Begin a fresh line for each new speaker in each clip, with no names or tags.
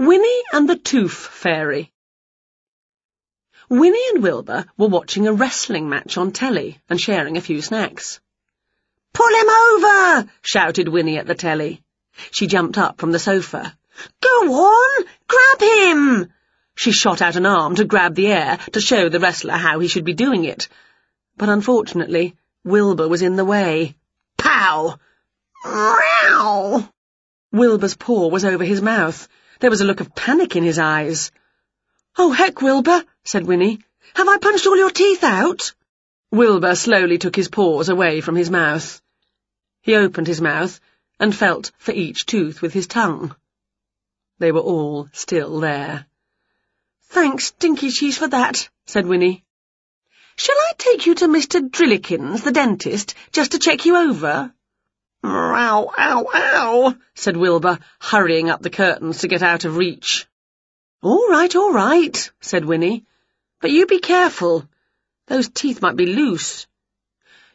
Winnie and the Tooth Fairy Winnie and Wilbur were watching a wrestling match on telly and sharing a few snacks. Pull him over! shouted Winnie at the telly. She jumped up from the sofa. Go on! Grab him! She shot out an arm to grab the air to show the wrestler how he should be doing it. But unfortunately, Wilbur was in the way. Pow! Row! Wilbur's paw was over his mouth. There was a look of panic in his eyes. Oh, heck, Wilbur, said Winnie. Have I punched all your teeth out? Wilbur slowly took his paws away from his mouth. He opened his mouth and felt for each tooth with his tongue. They were all still there. Thanks, Dinky Cheese, for that, said Winnie. Shall I take you to Mr. Drillikins, the dentist, just to check you over? Ow, ow, ow, said Wilbur, hurrying up the curtains to get out of reach. All right, all right, said Winnie. But you be careful. Those teeth might be loose.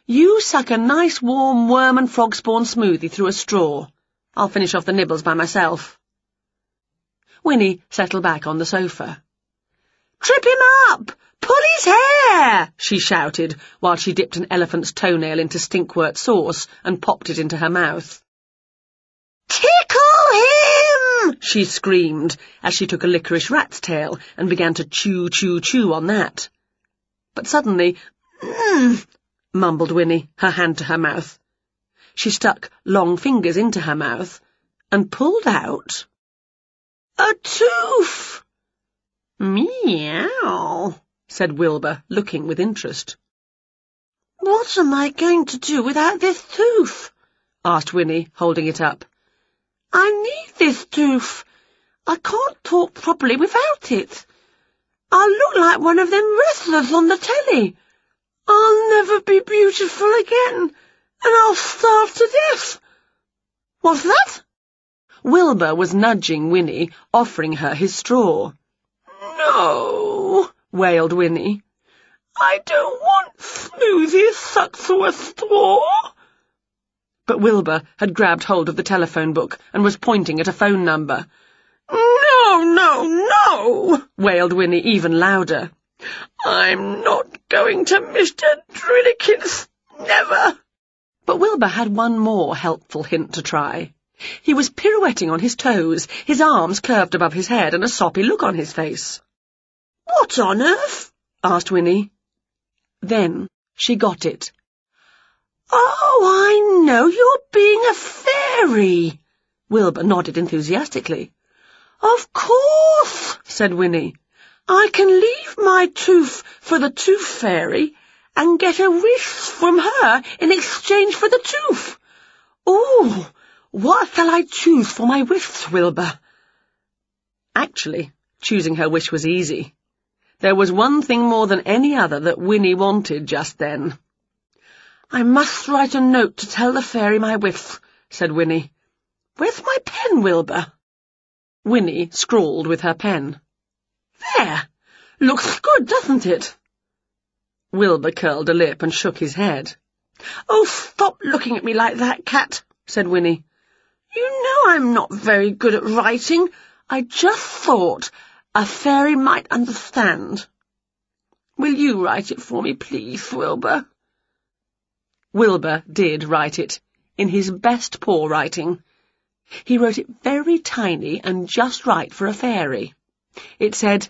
You suck a nice warm worm and frog spawn smoothie through a straw. I'll finish off the nibbles by myself. Winnie settled back on the sofa. Trip him up! Pull his hair! she shouted, while she dipped an elephant's toenail into stinkwort sauce and popped it into her mouth. Tickle him! she screamed, as she took a licorice rat's tail and began to chew, chew, chew on that. But suddenly, mmm, mumbled Winnie, her hand to her mouth. She stuck long fingers into her mouth and pulled out a tooth. Meow said Wilbur, looking with interest. What am I going to do without this tooth? asked Winnie, holding it up. I need this tooth. I can't talk properly without it. I'll look like one of them wrestlers on the telly. I'll never be beautiful again, and I'll starve to death. What's that? Wilbur was nudging Winnie, offering her his straw. No, wailed Winnie. I don't want Smoothie through a straw. But Wilbur had grabbed hold of the telephone book and was pointing at a phone number. No, no, no, wailed Winnie even louder. I'm not going to Mr. Drillikins, never. But Wilbur had one more helpful hint to try. He was pirouetting on his toes, his arms curved above his head, and a soppy look on his face. What on earth? asked Winnie. Then she got it. Oh, I know you're being a fairy. Wilbur nodded enthusiastically. Of course, said Winnie. I can leave my tooth for the tooth fairy and get a wish from her in exchange for the tooth. Oh, what shall I choose for my wish, Wilbur? Actually, choosing her wish was easy. There was one thing more than any other that Winnie wanted just then. I must write a note to tell the fairy my wish, said Winnie. Where's my pen, Wilbur? Winnie scrawled with her pen. There! Looks good, doesn't it? Wilbur curled a lip and shook his head. Oh, stop looking at me like that, Cat, said Winnie. You know I'm not very good at writing. I just thought a fairy might understand. Will you write it for me, please, Wilbur? Wilbur did write it, in his best paw writing. He wrote it very tiny and just right for a fairy. It said,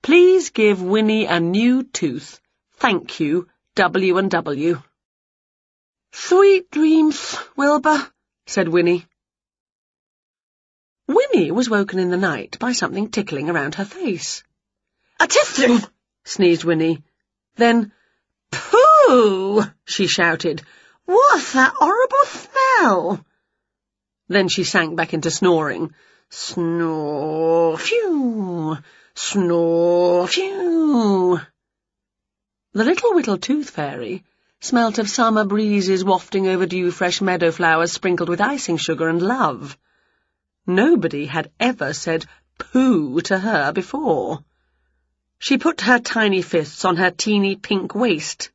Please give Winnie a new tooth. Thank you, W and W. Sweet dreams, Wilbur, said Winnie. Winnie was woken in the night by something tickling around her face. A tissue! sneezed Winnie. Then, Pooh! she shouted. What's that horrible smell? Then she sank back into snoring. Snore, phew! Snore, phew! The little whittle tooth fairy smelt of summer breezes wafting over dew-fresh meadow flowers sprinkled with icing sugar and love. Nobody had ever said pooh to her before. She put her tiny fists on her teeny pink waist.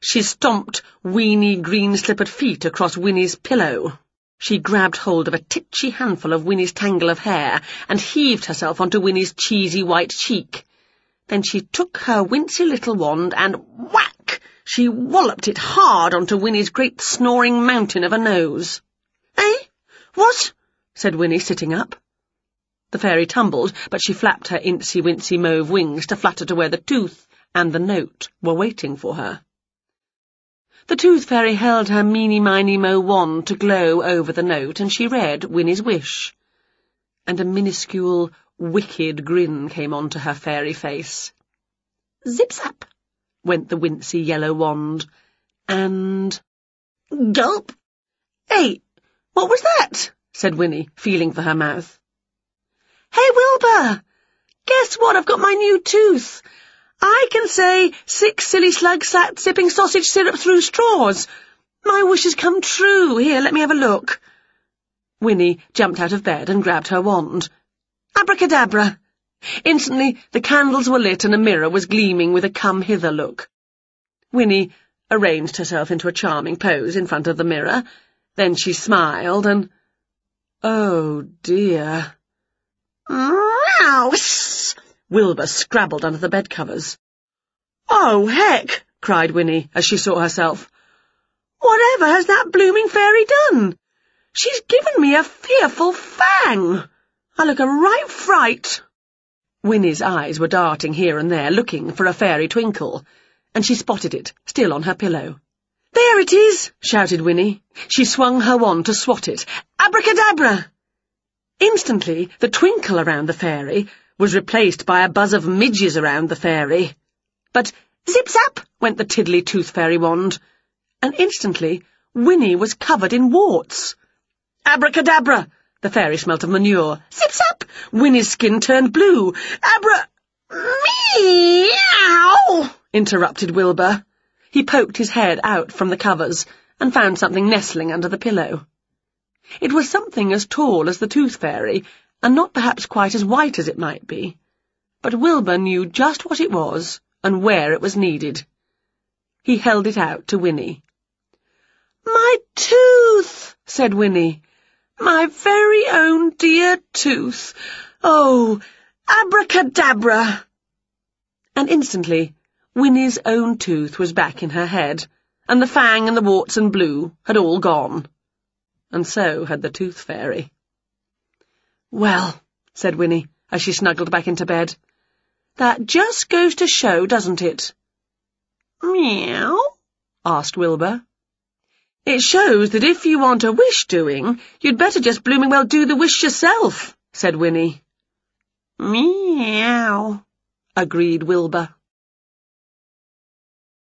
She stomped weeny green-slippered feet across Winnie's pillow. She grabbed hold of a titchy handful of Winnie's tangle of hair and heaved herself onto Winnie's cheesy white cheek. Then she took her wincy little wand and whack! She walloped it hard onto Winnie's great snoring mountain of a nose. Eh? What? Said Winnie, sitting up. The fairy tumbled, but she flapped her incy-wincy mauve wings to flutter to where the tooth and the note were waiting for her. The Tooth Fairy held her meeny-miny-mo wand to glow over the note, and she read Winnie's wish. And a minuscule, wicked grin came onto her fairy face. Zip-zap, went the wincy yellow wand, and... Gulp! Hey, what was that? Said Winnie, feeling for her mouth. Hey, Wilbur! Guess what? I've got my new tooth. I can say, six silly slugs sat sipping sausage syrup through straws. My wish has come true. Here, let me have a look. Winnie jumped out of bed and grabbed her wand. Abracadabra! Instantly, the candles were lit and a mirror was gleaming with a come-hither look. Winnie arranged herself into a charming pose in front of the mirror. Then she smiled and... Oh, dear. Mouse! Wilbur scrabbled under the bed covers. Oh, heck! cried Winnie as she saw herself. Whatever has that blooming fairy done? She's given me a fearful fang. I look a right fright. Winnie's eyes were darting here and there, looking for a fairy twinkle, and she spotted it, still on her pillow. There it is, shouted Winnie. She swung her wand to swat it. Abracadabra! Instantly, the twinkle around the fairy was replaced by a buzz of midges around the fairy. But zip-zap went the tiddly tooth fairy wand, and instantly Winnie was covered in warts. Abracadabra! The fairy smelt of manure. Zip-zap! Winnie's skin turned blue. Abra... Meow! interrupted Wilbur. He poked his head out from the covers and found something nestling under the pillow. It was something as tall as the tooth fairy and not perhaps quite as white as it might be, but Wilbur knew just what it was and where it was needed. He held it out to Winnie. My tooth, said Winnie. My very own dear tooth. Oh, abracadabra! And instantly, Winnie's own tooth was back in her head, and the fang and the warts and blue had all gone. And so had the tooth fairy. Well, said Winnie, as she snuggled back into bed, that just goes to show, doesn't it? Meow? asked Wilbur. It shows that if you want a wish doing, you'd better just blooming well do the wish yourself, said Winnie. Meow, agreed Wilbur.